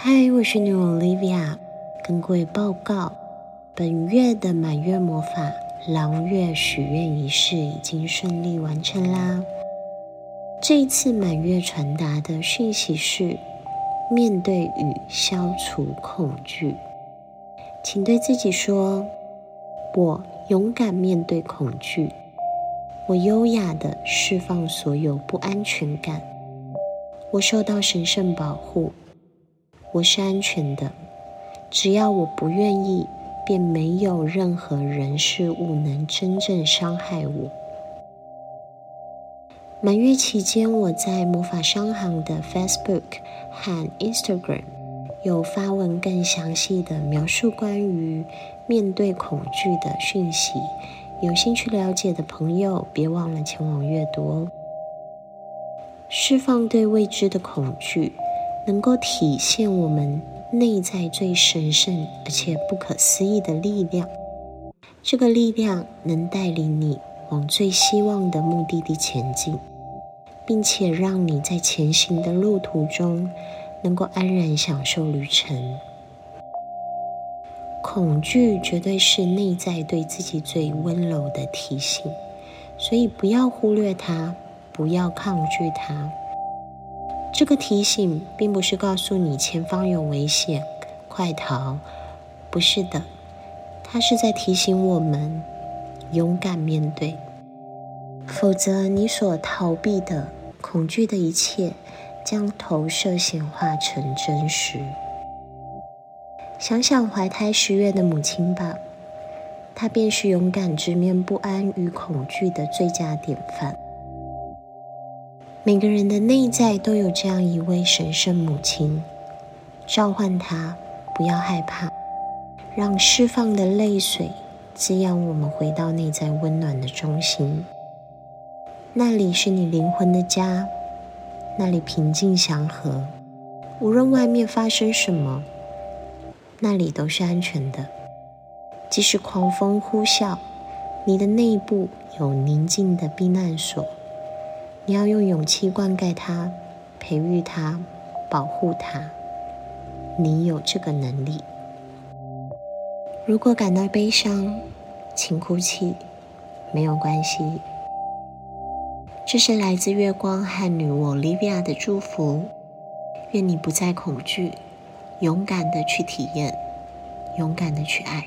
嗨，我是女 Olivia，跟各位报告，本月的满月魔法狼月许愿仪式已经顺利完成啦。这一次满月传达的讯息是：面对与消除恐惧，请对自己说：“我勇敢面对恐惧，我优雅的释放所有不安全感，我受到神圣保护。”我是安全的，只要我不愿意，便没有任何人事物能真正伤害我。满月期间，我在魔法商行的 Facebook 和 Instagram 有发文更详细的描述关于面对恐惧的讯息，有兴趣了解的朋友，别忘了前往阅读哦。释放对未知的恐惧。能够体现我们内在最神圣而且不可思议的力量。这个力量能带领你往最希望的目的地前进，并且让你在前行的路途中能够安然享受旅程。恐惧绝对是内在对自己最温柔的提醒，所以不要忽略它，不要抗拒它。这个提醒并不是告诉你前方有危险，快逃。不是的，它是在提醒我们勇敢面对，否则你所逃避的恐惧的一切将投射显化成真实。想想怀胎十月的母亲吧，她便是勇敢直面不安与恐惧的最佳典范。每个人的内在都有这样一位神圣母亲，召唤她，不要害怕，让释放的泪水滋养我们，回到内在温暖的中心。那里是你灵魂的家，那里平静祥和，无论外面发生什么，那里都是安全的。即使狂风呼啸，你的内部有宁静的避难所。你要用勇气灌溉它，培育它，保护它。你有这个能力。如果感到悲伤，请哭泣，没有关系。这是来自月光和女巫 Olivia 的祝福。愿你不再恐惧，勇敢的去体验，勇敢的去爱。